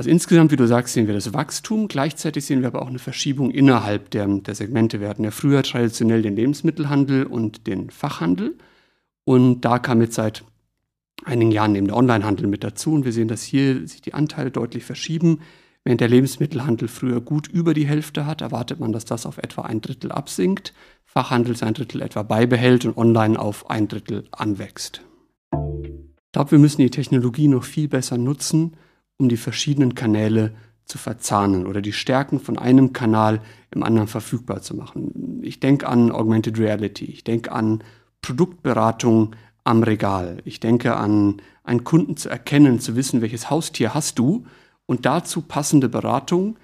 Also insgesamt, wie du sagst, sehen wir das Wachstum. Gleichzeitig sehen wir aber auch eine Verschiebung innerhalb der, der Segmente. Wir hatten ja früher traditionell den Lebensmittelhandel und den Fachhandel. Und da kam jetzt seit einigen Jahren eben der Onlinehandel mit dazu. Und wir sehen, dass hier sich die Anteile deutlich verschieben. Während der Lebensmittelhandel früher gut über die Hälfte hat, erwartet man, dass das auf etwa ein Drittel absinkt, Fachhandel sein Drittel etwa beibehält und online auf ein Drittel anwächst. Ich glaube, wir müssen die Technologie noch viel besser nutzen, um die verschiedenen Kanäle zu verzahnen oder die Stärken von einem Kanal im anderen verfügbar zu machen. Ich denke an Augmented Reality, ich denke an Produktberatung am Regal, ich denke an einen Kunden zu erkennen, zu wissen, welches Haustier hast du und dazu passende Beratung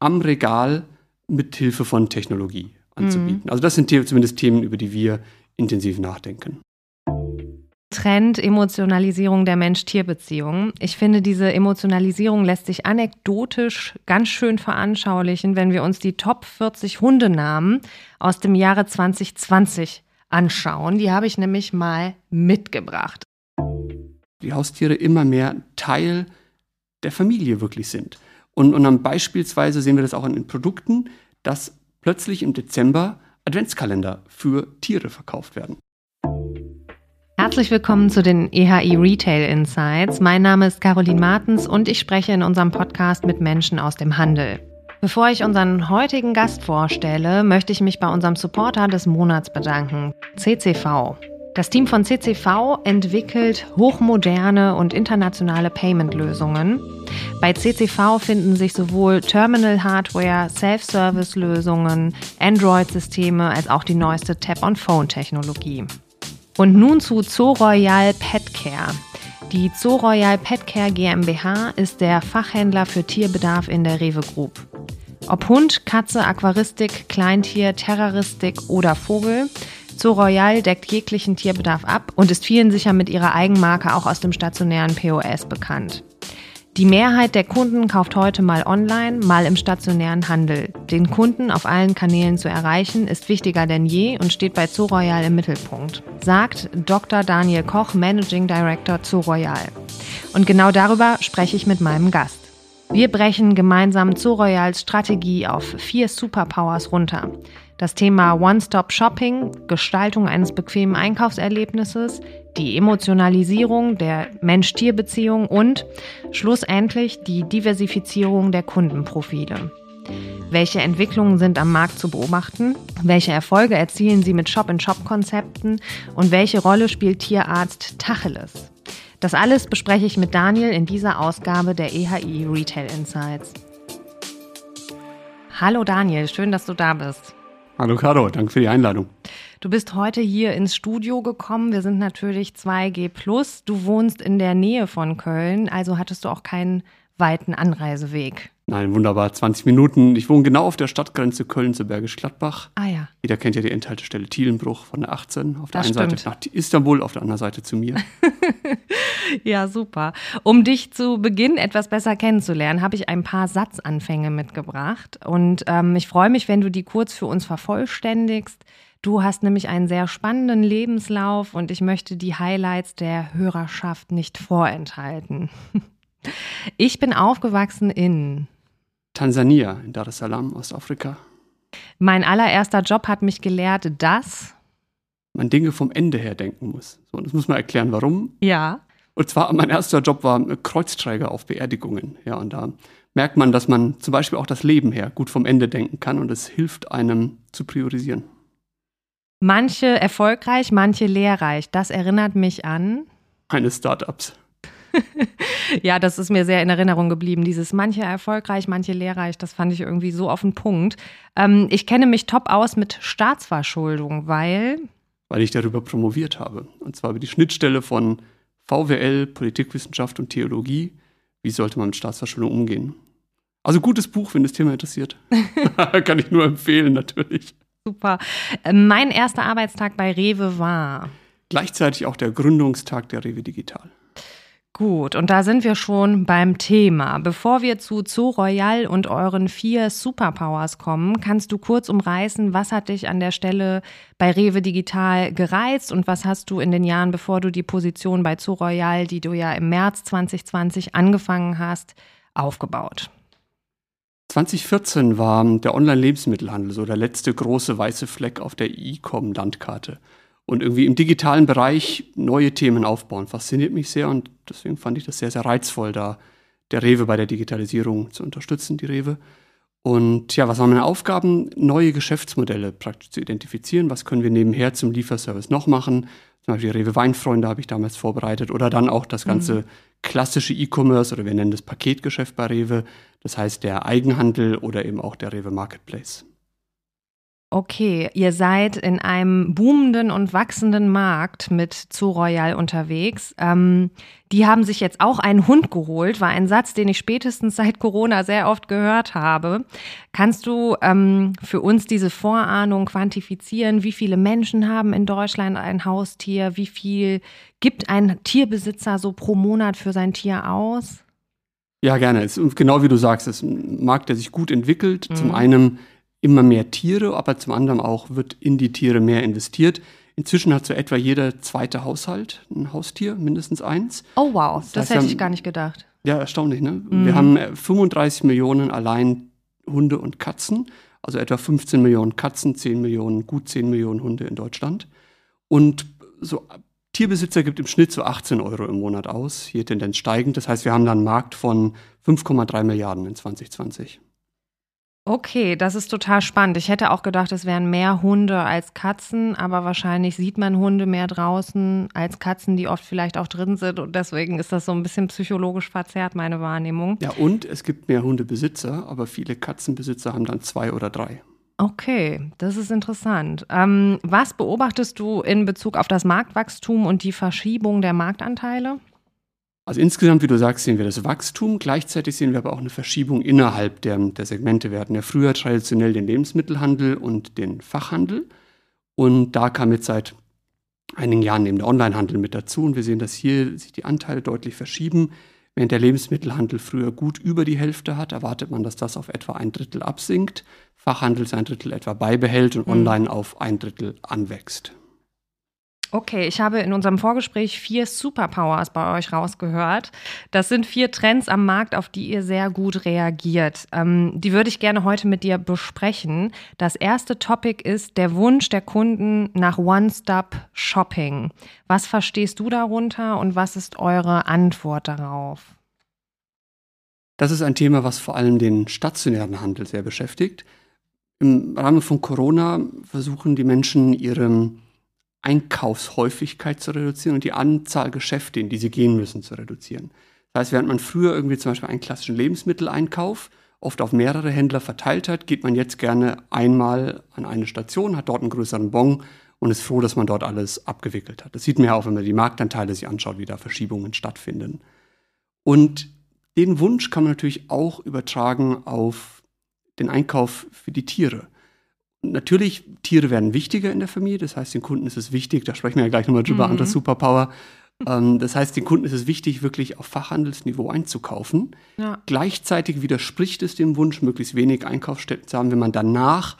am Regal mit Hilfe von Technologie anzubieten. Mhm. Also das sind zumindest Themen, über die wir intensiv nachdenken. Trend Emotionalisierung der Mensch-Tier-Beziehung. Ich finde, diese Emotionalisierung lässt sich anekdotisch ganz schön veranschaulichen, wenn wir uns die Top 40 Hundenamen aus dem Jahre 2020 anschauen. Die habe ich nämlich mal mitgebracht. Die Haustiere immer mehr Teil der Familie wirklich sind. Und, und dann beispielsweise sehen wir das auch in den Produkten, dass plötzlich im Dezember Adventskalender für Tiere verkauft werden. Herzlich willkommen zu den EHI Retail Insights. Mein Name ist Caroline Martens und ich spreche in unserem Podcast mit Menschen aus dem Handel. Bevor ich unseren heutigen Gast vorstelle, möchte ich mich bei unserem Supporter des Monats bedanken, CCV. Das Team von CCV entwickelt hochmoderne und internationale Payment-Lösungen. Bei CCV finden sich sowohl Terminal-Hardware, Self-Service-Lösungen, Android-Systeme als auch die neueste Tap-on-Phone-Technologie. Und nun zu Zoroyal Petcare. Die Zoroyal Petcare GmbH ist der Fachhändler für Tierbedarf in der Rewe Group. Ob Hund, Katze, Aquaristik, Kleintier, Terroristik oder Vogel, Zoo Royal deckt jeglichen Tierbedarf ab und ist vielen sicher mit ihrer Eigenmarke auch aus dem stationären POS bekannt. Die Mehrheit der Kunden kauft heute mal online, mal im stationären Handel. Den Kunden auf allen Kanälen zu erreichen, ist wichtiger denn je und steht bei Zoo Royal im Mittelpunkt, sagt Dr. Daniel Koch, Managing Director Zoo Royal. Und genau darüber spreche ich mit meinem Gast. Wir brechen gemeinsam Zoo Royals Strategie auf vier Superpowers runter. Das Thema One-Stop-Shopping, Gestaltung eines bequemen Einkaufserlebnisses, die Emotionalisierung der Mensch-Tier-Beziehung und schlussendlich die Diversifizierung der Kundenprofile. Welche Entwicklungen sind am Markt zu beobachten? Welche Erfolge erzielen Sie mit Shop-in-Shop-Konzepten? Und welche Rolle spielt Tierarzt Tacheles? Das alles bespreche ich mit Daniel in dieser Ausgabe der EHI Retail Insights. Hallo Daniel, schön, dass du da bist. Hallo Caro, danke für die Einladung. Du bist heute hier ins Studio gekommen. Wir sind natürlich 2G+. Du wohnst in der Nähe von Köln, also hattest du auch keinen weiten Anreiseweg. Nein, wunderbar. 20 Minuten. Ich wohne genau auf der Stadtgrenze Köln zu Bergisch Gladbach. Ah ja. Jeder kennt ja die Endhaltestelle Thielenbruch von der 18. Auf der Das einen stimmt. Seite nach Istanbul, auf der anderen Seite zu mir. Ja, super. Um dich zu Beginn etwas besser kennenzulernen, habe ich ein paar Satzanfänge mitgebracht. Und ähm, ich freue mich, wenn du die kurz für uns vervollständigst. Du hast nämlich einen sehr spannenden Lebenslauf und ich möchte die Highlights der Hörerschaft nicht vorenthalten. Ich bin aufgewachsen in. Tansania, in Dar es Salaam, Ostafrika. Mein allererster Job hat mich gelehrt, dass. Man Dinge vom Ende her denken muss. So, und das muss man erklären, warum. Ja. Und zwar, mein erster Job war Kreuzträger auf Beerdigungen. Ja, und da merkt man, dass man zum Beispiel auch das Leben her gut vom Ende denken kann und es hilft einem zu priorisieren. Manche erfolgreich, manche lehrreich. Das erinnert mich an. Meine Startups. Ja, das ist mir sehr in Erinnerung geblieben. Dieses manche erfolgreich, manche lehrreich, das fand ich irgendwie so auf den Punkt. Ähm, ich kenne mich top aus mit Staatsverschuldung, weil. weil ich darüber promoviert habe. Und zwar über die Schnittstelle von VWL, Politikwissenschaft und Theologie. Wie sollte man mit Staatsverschuldung umgehen? Also gutes Buch, wenn das Thema interessiert. Kann ich nur empfehlen, natürlich. Super. Äh, Mein erster Arbeitstag bei Rewe war. Gleichzeitig auch der Gründungstag der Rewe Digital. Gut, und da sind wir schon beim Thema. Bevor wir zu Zoo Royal und euren vier Superpowers kommen, kannst du kurz umreißen, was hat dich an der Stelle bei Rewe Digital gereizt und was hast du in den Jahren, bevor du die Position bei Zoo Royal, die du ja im März 2020 angefangen hast, aufgebaut? 2014 war der Online-Lebensmittelhandel so der letzte große weiße Fleck auf der E-Com-Landkarte. Und irgendwie im digitalen Bereich neue Themen aufbauen, fasziniert mich sehr und deswegen fand ich das sehr, sehr reizvoll, da der Rewe bei der Digitalisierung zu unterstützen, die Rewe. Und ja, was waren meine Aufgaben? Neue Geschäftsmodelle praktisch zu identifizieren. Was können wir nebenher zum Lieferservice noch machen? Zum Beispiel Rewe Weinfreunde habe ich damals vorbereitet oder dann auch das ganze mhm. klassische E-Commerce oder wir nennen das Paketgeschäft bei Rewe. Das heißt der Eigenhandel oder eben auch der Rewe Marketplace. Okay, ihr seid in einem boomenden und wachsenden Markt mit zu Royal unterwegs. Ähm, die haben sich jetzt auch einen Hund geholt, war ein Satz, den ich spätestens seit Corona sehr oft gehört habe. Kannst du ähm, für uns diese Vorahnung quantifizieren? Wie viele Menschen haben in Deutschland ein Haustier? Wie viel gibt ein Tierbesitzer so pro Monat für sein Tier aus? Ja, gerne. Es, genau wie du sagst, es ist ein Markt, der sich gut entwickelt. Mhm. Zum einen immer mehr Tiere, aber zum anderen auch wird in die Tiere mehr investiert. Inzwischen hat so etwa jeder zweite Haushalt ein Haustier, mindestens eins. Oh wow, das, das heißt, hätte ich gar nicht gedacht. Ja, erstaunlich, ne? Mhm. Wir haben 35 Millionen allein Hunde und Katzen, also etwa 15 Millionen Katzen, 10 Millionen, gut 10 Millionen Hunde in Deutschland. Und so Tierbesitzer gibt im Schnitt so 18 Euro im Monat aus, hier Tendenz steigend. Das heißt, wir haben da einen Markt von 5,3 Milliarden in 2020. Okay, das ist total spannend. Ich hätte auch gedacht, es wären mehr Hunde als Katzen, aber wahrscheinlich sieht man Hunde mehr draußen als Katzen, die oft vielleicht auch drin sind. Und deswegen ist das so ein bisschen psychologisch verzerrt, meine Wahrnehmung. Ja, und es gibt mehr Hundebesitzer, aber viele Katzenbesitzer haben dann zwei oder drei. Okay, das ist interessant. Ähm, was beobachtest du in Bezug auf das Marktwachstum und die Verschiebung der Marktanteile? Also insgesamt, wie du sagst, sehen wir das Wachstum. Gleichzeitig sehen wir aber auch eine Verschiebung innerhalb der, der Segmente. Wir hatten ja früher traditionell den Lebensmittelhandel und den Fachhandel. Und da kam jetzt seit einigen Jahren eben der Onlinehandel mit dazu. Und wir sehen, dass hier sich die Anteile deutlich verschieben. Während der Lebensmittelhandel früher gut über die Hälfte hat, erwartet man, dass das auf etwa ein Drittel absinkt, Fachhandel sein Drittel etwa beibehält und mhm. online auf ein Drittel anwächst. Okay, ich habe in unserem Vorgespräch vier Superpowers bei euch rausgehört. Das sind vier Trends am Markt, auf die ihr sehr gut reagiert. Ähm, die würde ich gerne heute mit dir besprechen. Das erste Topic ist der Wunsch der Kunden nach One-Stop-Shopping. Was verstehst du darunter und was ist eure Antwort darauf? Das ist ein Thema, was vor allem den stationären Handel sehr beschäftigt. Im Rahmen von Corona versuchen die Menschen ihre Einkaufshäufigkeit zu reduzieren und die Anzahl Geschäfte, in die sie gehen müssen, zu reduzieren. Das heißt, während man früher irgendwie zum Beispiel einen klassischen Lebensmitteleinkauf oft auf mehrere Händler verteilt hat, geht man jetzt gerne einmal an eine Station, hat dort einen größeren Bon und ist froh, dass man dort alles abgewickelt hat. Das sieht man ja auch, wenn man die Marktanteile sich anschaut, wie da Verschiebungen stattfinden. Und den Wunsch kann man natürlich auch übertragen auf den Einkauf für die Tiere. Natürlich, Tiere werden wichtiger in der Familie, das heißt, den Kunden ist es wichtig, da sprechen wir ja gleich nochmal drüber, mhm. andere Superpower. Ähm, das heißt, den Kunden ist es wichtig, wirklich auf Fachhandelsniveau einzukaufen. Ja. Gleichzeitig widerspricht es dem Wunsch, möglichst wenig Einkaufsstätten zu haben, wenn man danach,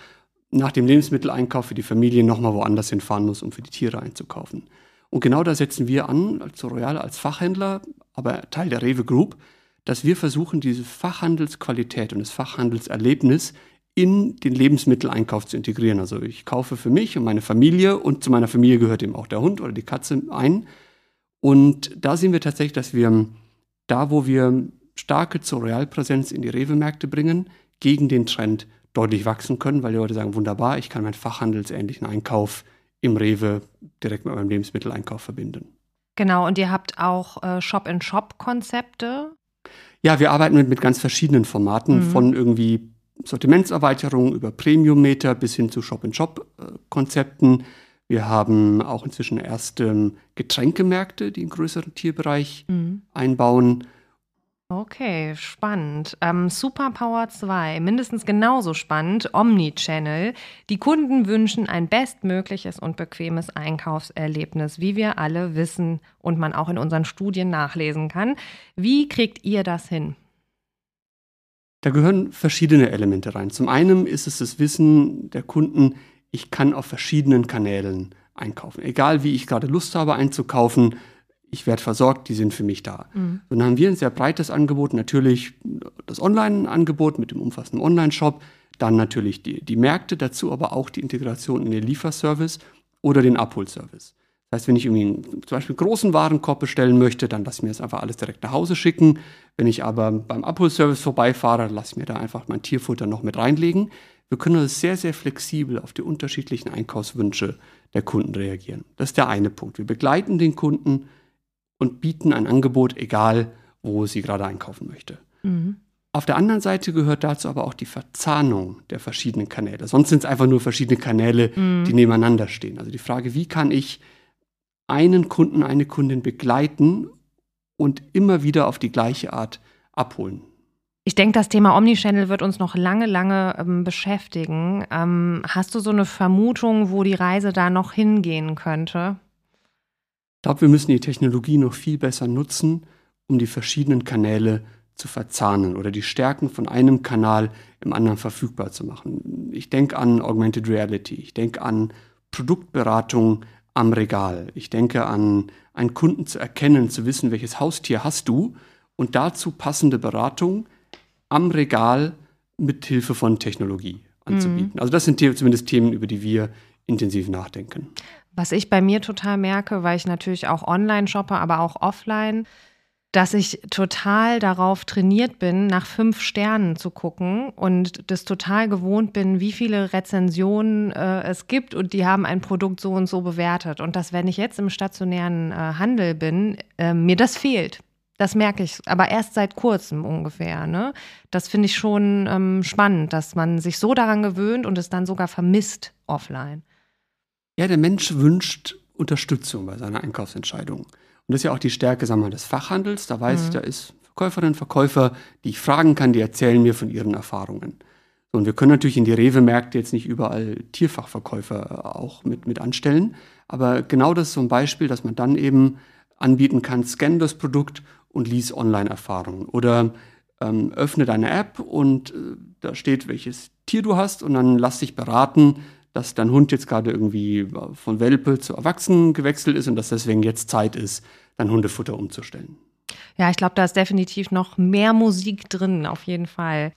nach dem Lebensmitteleinkauf für die Familie, nochmal woanders hinfahren muss, um für die Tiere einzukaufen. Und genau da setzen wir an, als Royal, als Fachhändler, aber Teil der Rewe Group, dass wir versuchen, diese Fachhandelsqualität und das Fachhandelserlebnis in den Lebensmitteleinkauf zu integrieren. Also ich kaufe für mich und meine Familie und zu meiner Familie gehört eben auch der Hund oder die Katze ein. Und da sehen wir tatsächlich, dass wir da, wo wir starke Zorealpräsenz in die Rewe-Märkte bringen, gegen den Trend deutlich wachsen können, weil die Leute sagen, wunderbar, ich kann meinen fachhandelsähnlichen Einkauf im Rewe direkt mit meinem Lebensmitteleinkauf verbinden. Genau, und ihr habt auch äh, Shop-in-Shop-Konzepte? Ja, wir arbeiten mit, mit ganz verschiedenen Formaten, mhm. von irgendwie Sortimentserweiterung über Premium-Meter bis hin zu Shop-in-Shop-Konzepten. Wir haben auch inzwischen erste Getränkemärkte, die einen größeren Tierbereich mhm. einbauen. Okay, spannend. Ähm, Superpower 2, mindestens genauso spannend, Omnichannel. Die Kunden wünschen ein bestmögliches und bequemes Einkaufserlebnis, wie wir alle wissen und man auch in unseren Studien nachlesen kann. Wie kriegt ihr das hin? Da gehören verschiedene Elemente rein. Zum einen ist es das Wissen der Kunden, ich kann auf verschiedenen Kanälen einkaufen. Egal wie ich gerade Lust habe einzukaufen, ich werde versorgt, die sind für mich da. Mhm. Dann haben wir ein sehr breites Angebot, natürlich das Online-Angebot mit dem umfassenden Online-Shop, dann natürlich die, die Märkte dazu, aber auch die Integration in den Lieferservice oder den Abholservice. Das heißt, wenn ich irgendwie zum Beispiel einen großen Warenkorb bestellen möchte, dann lasse ich mir das einfach alles direkt nach Hause schicken. Wenn ich aber beim Abholservice vorbeifahre, lasse ich mir da einfach mein Tierfutter noch mit reinlegen. Wir können also sehr, sehr flexibel auf die unterschiedlichen Einkaufswünsche der Kunden reagieren. Das ist der eine Punkt. Wir begleiten den Kunden und bieten ein Angebot, egal wo sie gerade einkaufen möchte. Mhm. Auf der anderen Seite gehört dazu aber auch die Verzahnung der verschiedenen Kanäle. Sonst sind es einfach nur verschiedene Kanäle, mhm. die nebeneinander stehen. Also die Frage, wie kann ich einen Kunden, eine Kundin begleiten und immer wieder auf die gleiche Art abholen? Ich denke, das Thema Omnichannel wird uns noch lange, lange ähm, beschäftigen. Ähm, hast du so eine Vermutung, wo die Reise da noch hingehen könnte? Ich glaube, wir müssen die Technologie noch viel besser nutzen, um die verschiedenen Kanäle zu verzahnen oder die Stärken von einem Kanal im anderen verfügbar zu machen. Ich denke an Augmented Reality, ich denke an Produktberatung am Regal, ich denke an einen Kunden zu erkennen, zu wissen, welches Haustier hast du und dazu passende Beratung am Regal mit Hilfe von Technologie anzubieten. Mhm. Also das sind zumindest Themen, über die wir intensiv nachdenken. Was ich bei mir total merke, weil ich natürlich auch online shoppe, aber auch offline, dass ich total darauf trainiert bin, nach fünf Sternen zu gucken und das total gewohnt bin, wie viele Rezensionen äh, es gibt und die haben ein Produkt so und so bewertet. Und dass, wenn ich jetzt im stationären äh, Handel bin, äh, mir das fehlt. Das merke ich, aber erst seit kurzem ungefähr. Ne? Das finde ich schon ähm, spannend, dass man sich so daran gewöhnt und es dann sogar vermisst offline. Ja, der Mensch wünscht Unterstützung bei seiner Einkaufsentscheidung. Und das ist ja auch die Stärke sagen wir, des Fachhandels. Da weiß mhm. ich, da ist Verkäuferinnen, Verkäufer, die ich fragen kann, die erzählen mir von ihren Erfahrungen. Und wir können natürlich in die Rewe-Märkte jetzt nicht überall Tierfachverkäufer auch mit, mit anstellen. Aber genau das ist so ein Beispiel, dass man dann eben anbieten kann, scan das Produkt und lies Online-Erfahrungen. Oder ähm, öffne deine App und äh, da steht, welches Tier du hast und dann lass dich beraten, dass dein Hund jetzt gerade irgendwie von Welpe zu Erwachsenen gewechselt ist und dass deswegen jetzt Zeit ist, dein Hundefutter umzustellen. Ja, ich glaube, da ist definitiv noch mehr Musik drin, auf jeden Fall.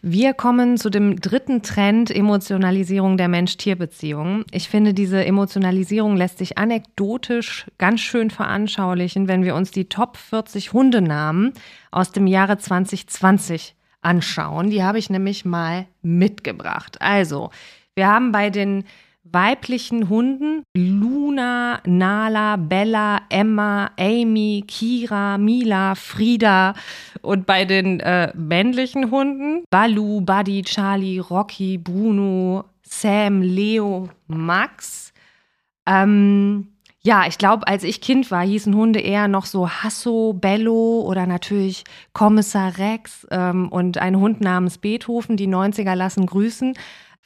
Wir kommen zu dem dritten Trend, Emotionalisierung der Mensch-Tier-Beziehung. Ich finde, diese Emotionalisierung lässt sich anekdotisch ganz schön veranschaulichen, wenn wir uns die Top 40 Hundenamen aus dem Jahre 2020 anschauen. Die habe ich nämlich mal mitgebracht. Also, wir haben bei den weiblichen Hunden Luna, Nala, Bella, Emma, Amy, Kira, Mila, Frieda und bei den äh, männlichen Hunden Balu, Buddy, Charlie, Rocky, Bruno, Sam, Leo, Max. Ähm, ja, ich glaube, als ich Kind war, hießen Hunde eher noch so Hasso, Bello oder natürlich Kommissar Rex ähm, und ein Hund namens Beethoven. Die 90er lassen grüßen.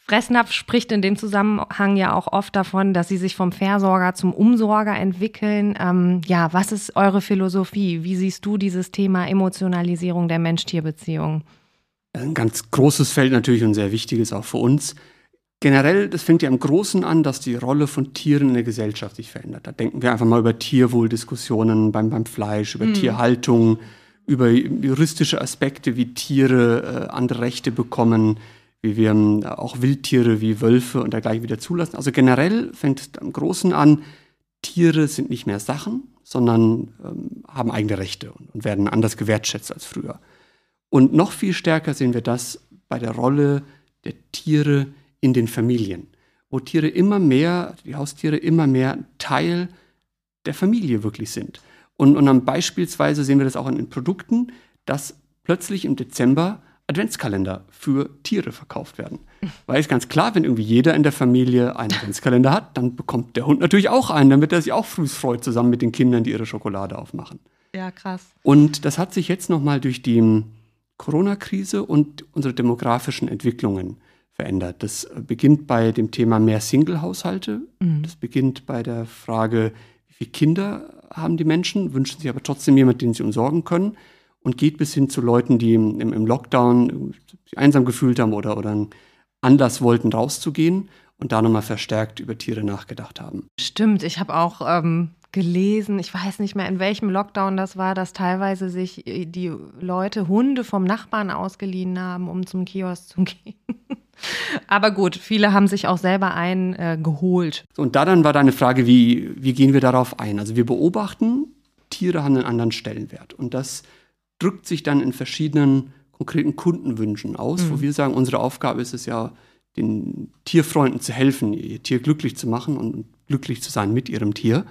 Fressnapf spricht in dem Zusammenhang ja auch oft davon, dass sie sich vom Versorger zum Umsorger entwickeln. Ähm, ja, was ist eure Philosophie? Wie siehst du dieses Thema Emotionalisierung der Mensch-Tier-Beziehung? Ein ganz großes Feld natürlich und sehr wichtiges auch für uns. Generell, das fängt ja im Großen an, dass die Rolle von Tieren in der Gesellschaft sich verändert. Da denken wir einfach mal über Tierwohldiskussionen beim, beim Fleisch, über hm. Tierhaltung, über juristische Aspekte, wie Tiere äh, andere Rechte bekommen wie wir ähm, auch Wildtiere wie Wölfe und dergleichen wieder zulassen. Also generell fängt es am Großen an, Tiere sind nicht mehr Sachen, sondern ähm, haben eigene Rechte und, und werden anders gewertschätzt als früher. Und noch viel stärker sehen wir das bei der Rolle der Tiere in den Familien, wo Tiere immer mehr, die Haustiere immer mehr Teil der Familie wirklich sind. Und, und dann beispielsweise sehen wir das auch in den Produkten, dass plötzlich im Dezember Adventskalender für Tiere verkauft werden. Weil es ganz klar, wenn irgendwie jeder in der Familie einen Adventskalender hat, dann bekommt der Hund natürlich auch einen, damit er sich auch früh freut, zusammen mit den Kindern, die ihre Schokolade aufmachen. Ja, krass. Und das hat sich jetzt nochmal durch die Corona-Krise und unsere demografischen Entwicklungen verändert. Das beginnt bei dem Thema mehr Single-Haushalte. Mhm. Das beginnt bei der Frage, wie viele Kinder haben die Menschen, wünschen sie aber trotzdem jemanden, den sie umsorgen können und geht bis hin zu Leuten, die im, im Lockdown sich einsam gefühlt haben oder, oder einen Anlass wollten, rauszugehen und da nochmal verstärkt über Tiere nachgedacht haben. Stimmt, ich habe auch ähm, gelesen, ich weiß nicht mehr, in welchem Lockdown das war, dass teilweise sich äh, die Leute Hunde vom Nachbarn ausgeliehen haben, um zum Kiosk zu gehen. Aber gut, viele haben sich auch selber einen äh, geholt. Und da dann war deine Frage, wie, wie gehen wir darauf ein? Also wir beobachten, Tiere haben einen anderen Stellenwert. Und das drückt sich dann in verschiedenen konkreten Kundenwünschen aus, mhm. wo wir sagen, unsere Aufgabe ist es ja, den Tierfreunden zu helfen, ihr Tier glücklich zu machen und glücklich zu sein mit ihrem Tier.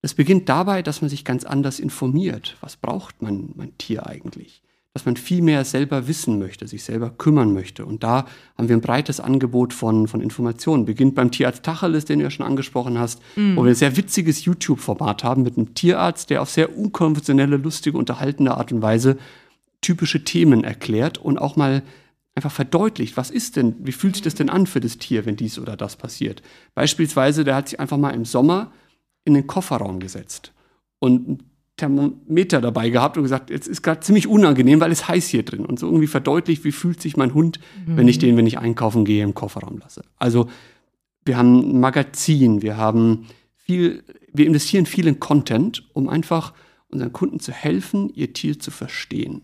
Es beginnt dabei, dass man sich ganz anders informiert. Was braucht man, mein Tier eigentlich? Dass man viel mehr selber wissen möchte, sich selber kümmern möchte. Und da haben wir ein breites Angebot von, von Informationen. Beginnt beim Tierarzt Tacheles, den du ja schon angesprochen hast, mm. wo wir ein sehr witziges YouTube-Format haben mit einem Tierarzt, der auf sehr unkonventionelle, lustige, unterhaltende Art und Weise typische Themen erklärt und auch mal einfach verdeutlicht, was ist denn, wie fühlt sich das denn an für das Tier, wenn dies oder das passiert. Beispielsweise, der hat sich einfach mal im Sommer in den Kofferraum gesetzt und Thermometer dabei gehabt und gesagt, jetzt ist gerade ziemlich unangenehm, weil es heiß hier drin und so irgendwie verdeutlicht, wie fühlt sich mein Hund, mhm. wenn ich den, wenn ich einkaufen gehe, im Kofferraum lasse. Also wir haben ein Magazin, wir haben viel, wir investieren viel in Content, um einfach unseren Kunden zu helfen, ihr Tier zu verstehen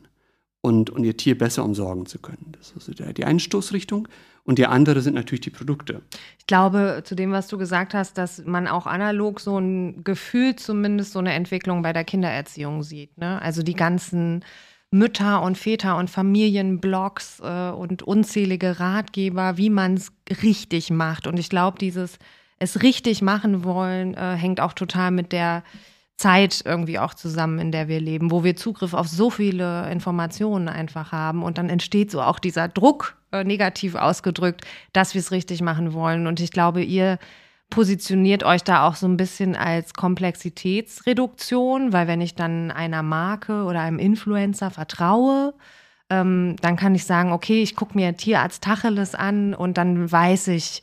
und, und ihr Tier besser umsorgen zu können. Das ist also die Stoßrichtung. Und die andere sind natürlich die Produkte. Ich glaube, zu dem, was du gesagt hast, dass man auch analog so ein Gefühl zumindest so eine Entwicklung bei der Kindererziehung sieht. Ne? Also die ganzen Mütter und Väter und Familienblogs äh, und unzählige Ratgeber, wie man es richtig macht. Und ich glaube, dieses es richtig machen wollen, äh, hängt auch total mit der Zeit irgendwie auch zusammen, in der wir leben, wo wir Zugriff auf so viele Informationen einfach haben und dann entsteht so auch dieser Druck, äh, negativ ausgedrückt, dass wir es richtig machen wollen. Und ich glaube, ihr positioniert euch da auch so ein bisschen als Komplexitätsreduktion, weil wenn ich dann einer Marke oder einem Influencer vertraue, ähm, dann kann ich sagen, okay, ich gucke mir Tierarzt Tacheles an und dann weiß ich,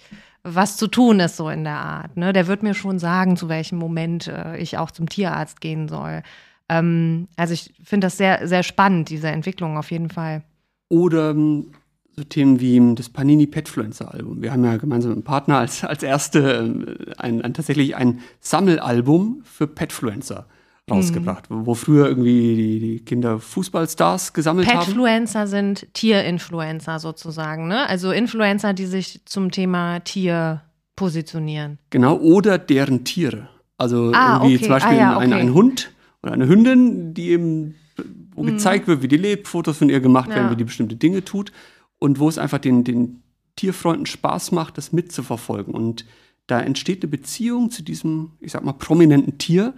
was zu tun ist, so in der Art. Ne? Der wird mir schon sagen, zu welchem Moment äh, ich auch zum Tierarzt gehen soll. Ähm, also ich finde das sehr, sehr spannend, diese Entwicklung auf jeden Fall. Oder ähm, so Themen wie das Panini Petfluencer Album. Wir haben ja gemeinsam mit einem Partner als, als erste äh, ein, ein, tatsächlich ein Sammelalbum für Petfluencer rausgebracht, mhm. wo früher irgendwie die, die Kinder Fußballstars gesammelt Petfluencer haben. Petfluencer sind Tierinfluencer sozusagen, ne? Also Influencer, die sich zum Thema Tier positionieren. Genau, oder deren Tiere. Also ah, irgendwie okay. zum Beispiel ah, ja, okay. ein, ein, Hund oder eine Hündin, die eben, wo mhm. gezeigt wird, wie die lebt, Fotos von ihr gemacht werden, ja. wie die bestimmte Dinge tut und wo es einfach den, den Tierfreunden Spaß macht, das mitzuverfolgen. Und da entsteht eine Beziehung zu diesem, ich sag mal, prominenten Tier,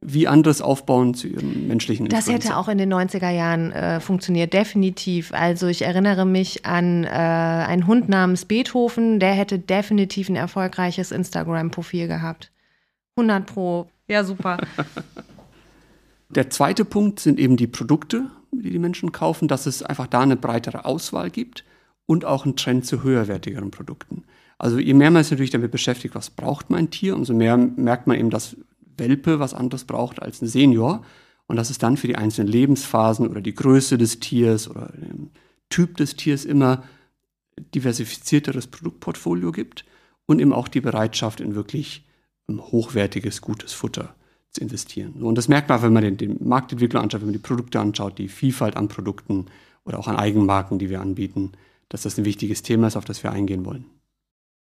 wie anderes aufbauen zu ihrem menschlichen Influencer. Das hätte auch in den 90er Jahren äh, funktioniert, definitiv. Also ich erinnere mich an äh, einen Hund namens Beethoven, der hätte definitiv ein erfolgreiches Instagram-Profil gehabt. 100 pro, ja super. Der zweite Punkt sind eben die Produkte, die die Menschen kaufen, dass es einfach da eine breitere Auswahl gibt und auch einen Trend zu höherwertigeren Produkten. Also je mehr man sich natürlich damit beschäftigt, was braucht mein Tier, umso mehr merkt man eben, dass Welpe was anderes braucht als ein Senior und dass es dann für die einzelnen Lebensphasen oder die Größe des Tiers oder den Typ des Tiers immer diversifizierteres Produktportfolio gibt und eben auch die Bereitschaft in wirklich hochwertiges, gutes Futter zu investieren. Und das merkt man, wenn man den, den Marktentwickler anschaut, wenn man die Produkte anschaut, die Vielfalt an Produkten oder auch an Eigenmarken, die wir anbieten, dass das ein wichtiges Thema ist, auf das wir eingehen wollen.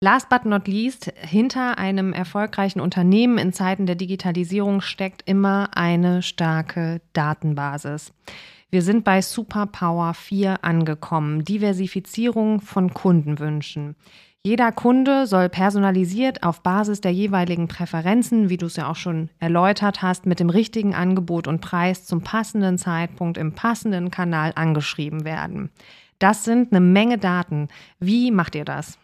Last but not least, hinter einem erfolgreichen Unternehmen in Zeiten der Digitalisierung steckt immer eine starke Datenbasis. Wir sind bei Superpower 4 angekommen, Diversifizierung von Kundenwünschen. Jeder Kunde soll personalisiert auf Basis der jeweiligen Präferenzen, wie du es ja auch schon erläutert hast, mit dem richtigen Angebot und Preis zum passenden Zeitpunkt im passenden Kanal angeschrieben werden. Das sind eine Menge Daten. Wie macht ihr das?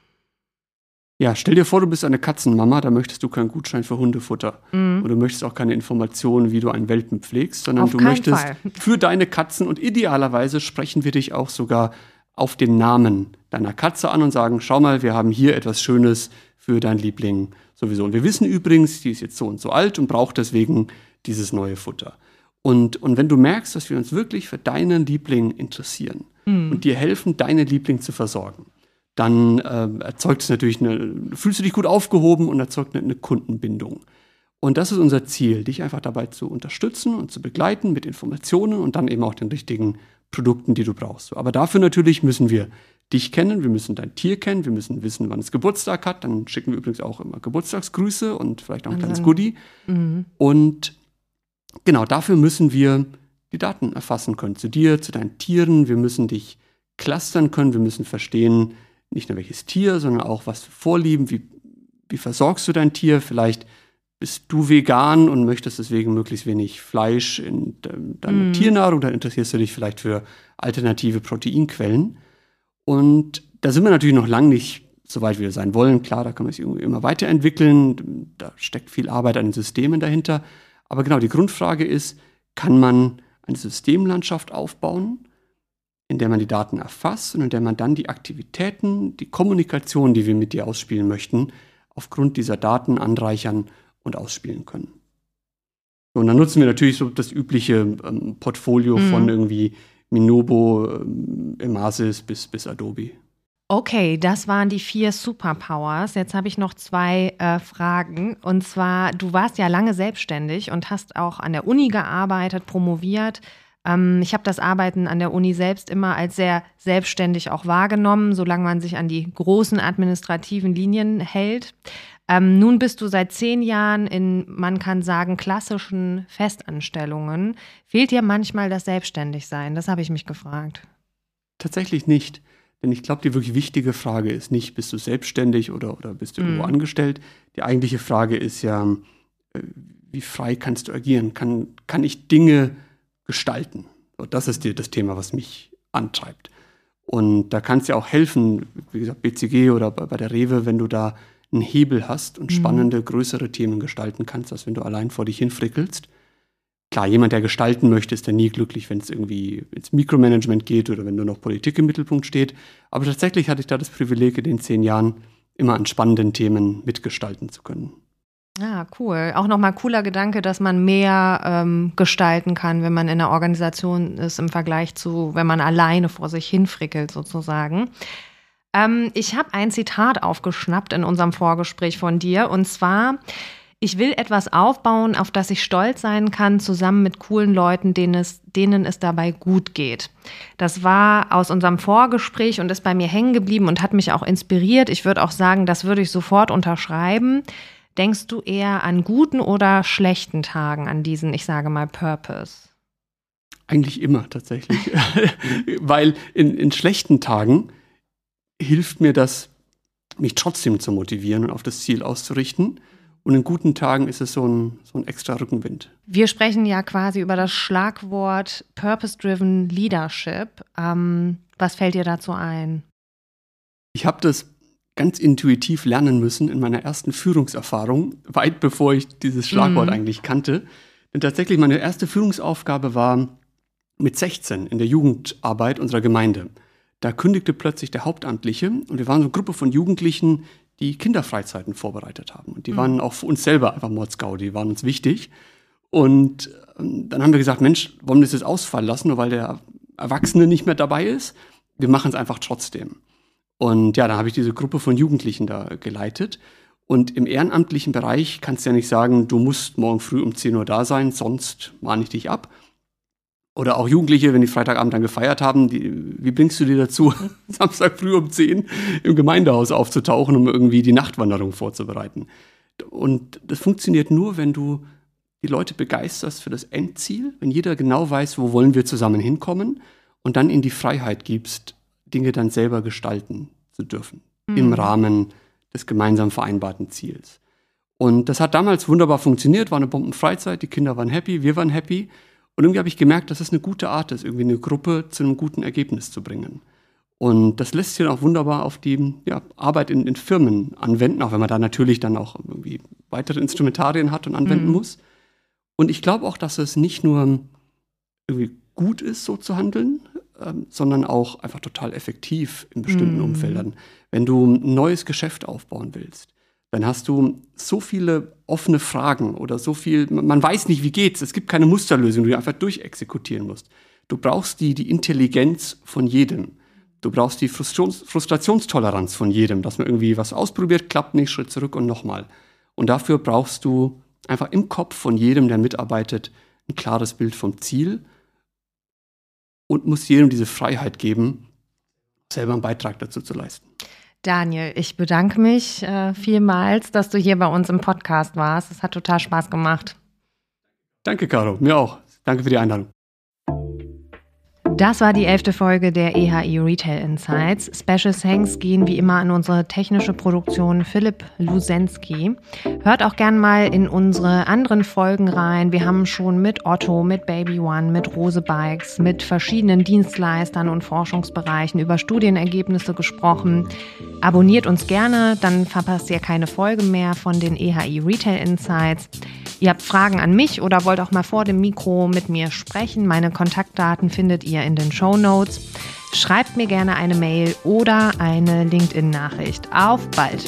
Ja, stell dir vor, du bist eine Katzenmama, da möchtest du keinen Gutschein für Hundefutter. Mhm. Und du möchtest auch keine Informationen, wie du einen Welpen pflegst, sondern auf du möchtest Fall. für deine Katzen und idealerweise sprechen wir dich auch sogar auf den Namen deiner Katze an und sagen, schau mal, wir haben hier etwas Schönes für deinen Liebling sowieso. Und wir wissen übrigens, die ist jetzt so und so alt und braucht deswegen dieses neue Futter. Und, und wenn du merkst, dass wir uns wirklich für deinen Liebling interessieren mhm. und dir helfen, deinen Liebling zu versorgen, dann äh, erzeugt es natürlich eine, fühlst du dich gut aufgehoben und erzeugt eine, eine Kundenbindung. Und das ist unser Ziel, dich einfach dabei zu unterstützen und zu begleiten mit Informationen und dann eben auch den richtigen Produkten, die du brauchst. Aber dafür natürlich müssen wir dich kennen, wir müssen dein Tier kennen, wir müssen wissen, wann es Geburtstag hat. Dann schicken wir übrigens auch immer Geburtstagsgrüße und vielleicht auch ein kleines Goodie. Mhm. Und genau dafür müssen wir die Daten erfassen können zu dir, zu deinen Tieren. Wir müssen dich clustern können, wir müssen verstehen, nicht nur welches Tier, sondern auch was für Vorlieben, wie, wie versorgst du dein Tier, vielleicht bist du vegan und möchtest deswegen möglichst wenig Fleisch in deiner mm. Tiernahrung, dann interessierst du dich vielleicht für alternative Proteinquellen. Und da sind wir natürlich noch lange nicht so weit, wie wir sein wollen. Klar, da kann man sich immer weiterentwickeln. Da steckt viel Arbeit an den Systemen dahinter. Aber genau, die Grundfrage ist, kann man eine Systemlandschaft aufbauen, in der man die Daten erfasst und in der man dann die Aktivitäten, die Kommunikation, die wir mit dir ausspielen möchten, aufgrund dieser Daten anreichern und ausspielen können. Und dann nutzen wir natürlich so das übliche ähm, Portfolio mhm. von irgendwie Minobo, ähm, Emasis bis, bis Adobe. Okay, das waren die vier Superpowers. Jetzt habe ich noch zwei äh, Fragen. Und zwar, du warst ja lange selbstständig und hast auch an der Uni gearbeitet, promoviert. Ähm, ich habe das Arbeiten an der Uni selbst immer als sehr selbstständig auch wahrgenommen, solange man sich an die großen administrativen Linien hält. Ähm, nun bist du seit zehn Jahren in, man kann sagen, klassischen Festanstellungen. Fehlt dir manchmal das Selbstständigsein? Das habe ich mich gefragt. Tatsächlich nicht. Denn ich glaube, die wirklich wichtige Frage ist nicht, bist du selbstständig oder, oder bist du mhm. irgendwo angestellt? Die eigentliche Frage ist ja, äh, wie frei kannst du agieren? Kann, kann ich Dinge gestalten? So, das ist dir das Thema, was mich antreibt. Und da kann es ja auch helfen, wie gesagt, BCG oder bei, bei der Rewe, wenn du da einen Hebel hast und mhm. spannende, größere Themen gestalten kannst, als wenn du allein vor dich hinfrickelst. Klar, jemand, der gestalten möchte, ist ja nie glücklich, wenn es irgendwie ins Mikromanagement geht oder wenn nur noch Politik im Mittelpunkt steht. Aber tatsächlich hatte ich da das Privileg, in den zehn Jahren immer an spannenden Themen mitgestalten zu können. Ah, cool. Auch nochmal cooler Gedanke, dass man mehr ähm, gestalten kann, wenn man in einer Organisation ist, im Vergleich zu, wenn man alleine vor sich hinfrickelt, sozusagen. Ähm, ich habe ein Zitat aufgeschnappt in unserem Vorgespräch von dir und zwar, ich will etwas aufbauen, auf das ich stolz sein kann, zusammen mit coolen Leuten, denen es, denen es dabei gut geht. Das war aus unserem Vorgespräch und ist bei mir hängen geblieben und hat mich auch inspiriert. Ich würde auch sagen, das würde ich sofort unterschreiben. Denkst du eher an guten oder schlechten Tagen, an diesen, ich sage mal, Purpose? Eigentlich immer tatsächlich. Weil in, in schlechten Tagen hilft mir das, mich trotzdem zu motivieren und auf das Ziel auszurichten. Und in guten Tagen ist es so ein, so ein extra Rückenwind. Wir sprechen ja quasi über das Schlagwort Purpose-Driven Leadership. Ähm, was fällt dir dazu ein? Ich habe das ganz intuitiv lernen müssen in meiner ersten Führungserfahrung, weit bevor ich dieses Schlagwort mhm. eigentlich kannte. Denn tatsächlich meine erste Führungsaufgabe war mit 16 in der Jugendarbeit unserer Gemeinde. Da kündigte plötzlich der Hauptamtliche und wir waren so eine Gruppe von Jugendlichen, die Kinderfreizeiten vorbereitet haben. Und die mhm. waren auch für uns selber einfach Mordsgau, die waren uns wichtig. Und ähm, dann haben wir gesagt, Mensch, wollen wir das jetzt ausfallen lassen, nur weil der Erwachsene nicht mehr dabei ist? Wir machen es einfach trotzdem. Und ja, dann habe ich diese Gruppe von Jugendlichen da geleitet. Und im ehrenamtlichen Bereich kannst du ja nicht sagen, du musst morgen früh um 10 Uhr da sein, sonst mahne ich dich ab. Oder auch Jugendliche, wenn die Freitagabend dann gefeiert haben, die, wie bringst du dir dazu, Samstag früh um 10 im Gemeindehaus aufzutauchen, um irgendwie die Nachtwanderung vorzubereiten? Und das funktioniert nur, wenn du die Leute begeisterst für das Endziel, wenn jeder genau weiß, wo wollen wir zusammen hinkommen und dann ihnen die Freiheit gibst, Dinge dann selber gestalten zu dürfen mhm. im Rahmen des gemeinsam vereinbarten Ziels. Und das hat damals wunderbar funktioniert, war eine Bombenfreizeit, die Kinder waren happy, wir waren happy. Und irgendwie habe ich gemerkt, dass es eine gute Art ist, irgendwie eine Gruppe zu einem guten Ergebnis zu bringen. Und das lässt sich dann auch wunderbar auf die ja, Arbeit in, in, Firmen anwenden, auch wenn man da natürlich dann auch irgendwie weitere Instrumentarien hat und anwenden mhm. muss. Und ich glaube auch, dass es nicht nur irgendwie gut ist, so zu handeln, ähm, sondern auch einfach total effektiv in bestimmten mhm. Umfeldern. Wenn du ein neues Geschäft aufbauen willst, dann hast du so viele offene Fragen oder so viel, man weiß nicht, wie geht's. Es gibt keine Musterlösung, die du einfach durchexekutieren musst. Du brauchst die, die Intelligenz von jedem. Du brauchst die Frustrations Frustrationstoleranz von jedem, dass man irgendwie was ausprobiert, klappt nicht, Schritt zurück und nochmal. Und dafür brauchst du einfach im Kopf von jedem, der mitarbeitet, ein klares Bild vom Ziel und muss jedem diese Freiheit geben, selber einen Beitrag dazu zu leisten. Daniel, ich bedanke mich äh, vielmals, dass du hier bei uns im Podcast warst. Es hat total Spaß gemacht. Danke, Caro. Mir auch. Danke für die Einladung. Das war die elfte Folge der EHI Retail Insights. Special Thanks gehen wie immer an unsere technische Produktion Philipp Lusensky. Hört auch gern mal in unsere anderen Folgen rein. Wir haben schon mit Otto, mit Baby One, mit Rose Bikes, mit verschiedenen Dienstleistern und Forschungsbereichen über Studienergebnisse gesprochen. Abonniert uns gerne, dann verpasst ihr keine Folge mehr von den EHI Retail Insights. Ihr habt Fragen an mich oder wollt auch mal vor dem Mikro mit mir sprechen. Meine Kontaktdaten findet ihr in den Show Notes. Schreibt mir gerne eine Mail oder eine LinkedIn-Nachricht. Auf bald!